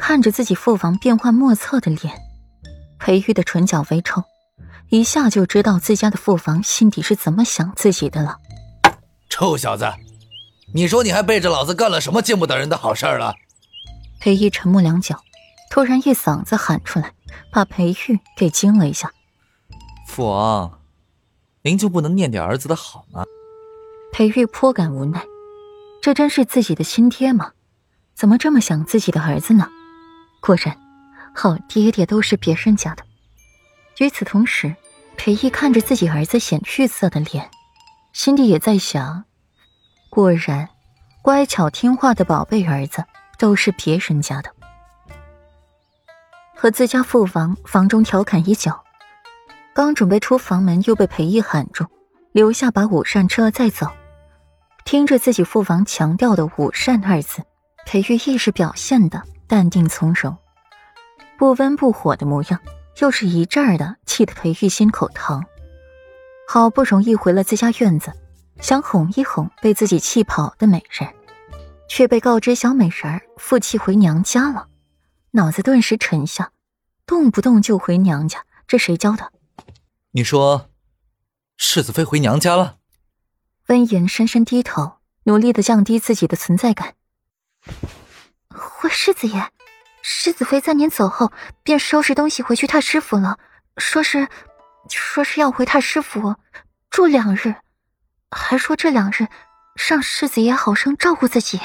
看着自己父王变幻莫测的脸，裴玉的唇角微抽，一下就知道自家的父王心底是怎么想自己的了。臭小子，你说你还背着老子干了什么见不得人的好事了？裴玉沉默良久，突然一嗓子喊出来，把裴玉给惊了一下。父王，您就不能念点儿子的好吗？裴玉颇感无奈，这真是自己的亲爹吗？怎么这么想自己的儿子呢？果然，好爹爹都是别人家的。与此同时，裴毅看着自己儿子显绿色的脸，心里也在想：果然，乖巧听话的宝贝儿子都是别人家的。和自家父王房中调侃已久，刚准备出房门，又被裴毅喊住，留下把午膳吃了再走。听着自己父王强调的“午膳”二字，裴玉亦是表现的。淡定从容，不温不火的模样，又是一阵儿的气得裴玉心口疼。好不容易回了自家院子，想哄一哄被自己气跑的美人，却被告知小美人儿负气回娘家了，脑子顿时沉下，动不动就回娘家，这谁教的？你说，世子妃回娘家了？温言深深低头，努力的降低自己的存在感。回世子爷，世子妃在您走后便收拾东西回去太师府了，说是，说是要回太师府住两日，还说这两日让世子爷好生照顾自己。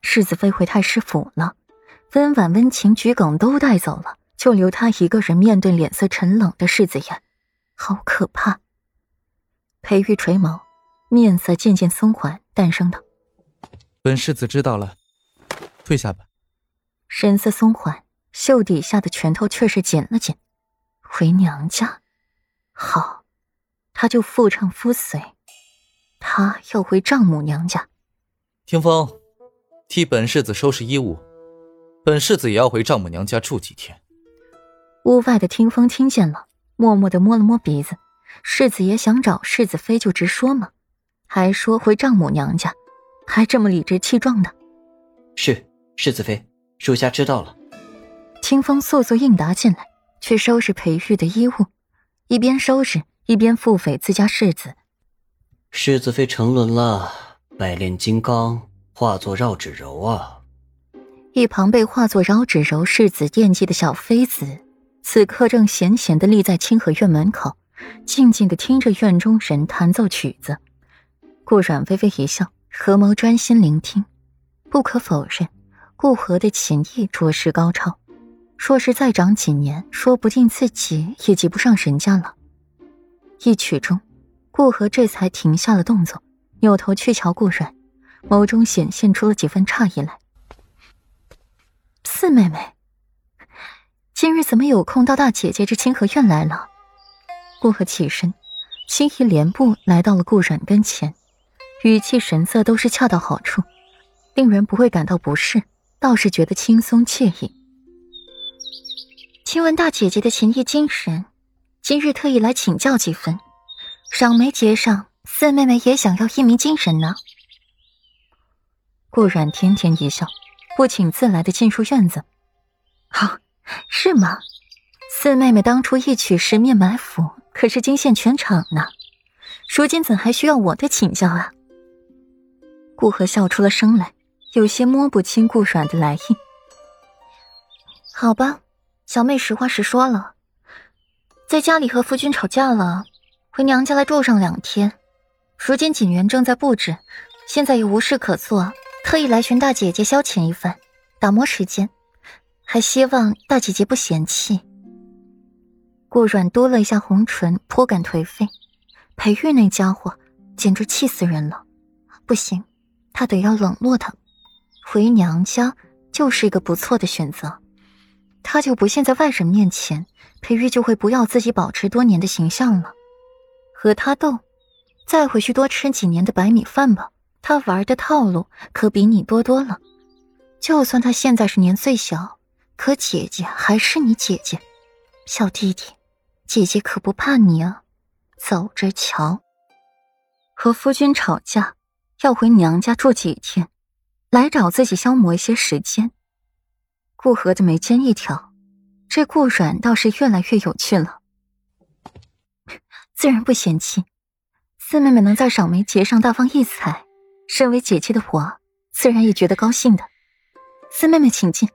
世子妃回太师府了，温婉、温情、桔梗都带走了，就留他一个人面对脸色沉冷的世子爷，好可怕。裴玉垂眸，面色渐渐松缓，淡声道：“本世子知道了。”退下吧。神色松缓，袖底下的拳头却是紧了紧。回娘家，好，他就妇唱夫随。他要回丈母娘家。听风，替本世子收拾衣物。本世子也要回丈母娘家住几天。屋外的听风听见了，默默的摸了摸鼻子。世子爷想找世子妃就直说嘛，还说回丈母娘家，还这么理直气壮的。是。世子妃，属下知道了。清风速速应答进来，去收拾裴玉的衣物，一边收拾一边腹诽自家世子。世子妃沉沦了，百炼金刚化作绕指柔啊！一旁被化作绕指柔世子惦记的小妃子，此刻正闲闲的立在清河院门口，静静的听着院中人弹奏曲子。顾阮微微一笑，合眸专心聆听。不可否认。顾河的琴艺着实高超，若是再长几年，说不定自己也及不上人家了。一曲中，顾河这才停下了动作，扭头去瞧顾阮，眸中显现出了几分诧异来。四妹妹，今日怎么有空到大姐姐这清河院来了？顾河起身，轻移莲步来到了顾阮跟前，语气神色都是恰到好处，令人不会感到不适。倒是觉得轻松惬意。听闻大姐姐的琴艺精神，今日特意来请教几分。赏梅节上，四妹妹也想要一鸣惊人呢。顾阮甜甜一笑，不请自来的进入院子。啊，是吗？四妹妹当初一曲十面埋伏，可是惊现全场呢。如今怎还需要我的请教啊？顾河笑出了声来。有些摸不清顾阮的来意。好吧，小妹实话实说了，在家里和夫君吵架了，回娘家来住上两天。如今锦园正在布置，现在也无事可做，特意来寻大姐姐消遣一番，打磨时间，还希望大姐姐不嫌弃。顾阮嘟了一下红唇，颇感颓废。裴玉那家伙简直气死人了，不行，他得要冷落他。回娘家就是一个不错的选择，他就不信在外人面前，裴玉就会不要自己保持多年的形象了。和他斗，再回去多吃几年的白米饭吧。他玩的套路可比你多多了。就算他现在是年岁小，可姐姐还是你姐姐，小弟弟，姐姐可不怕你啊。走着瞧。和夫君吵架，要回娘家住几天。来找自己消磨一些时间，顾河的眉间一挑，这顾软倒是越来越有趣了。自然不嫌弃，四妹妹能在赏梅节上大放异彩，身为姐姐的我，自然也觉得高兴的。四妹妹，请进。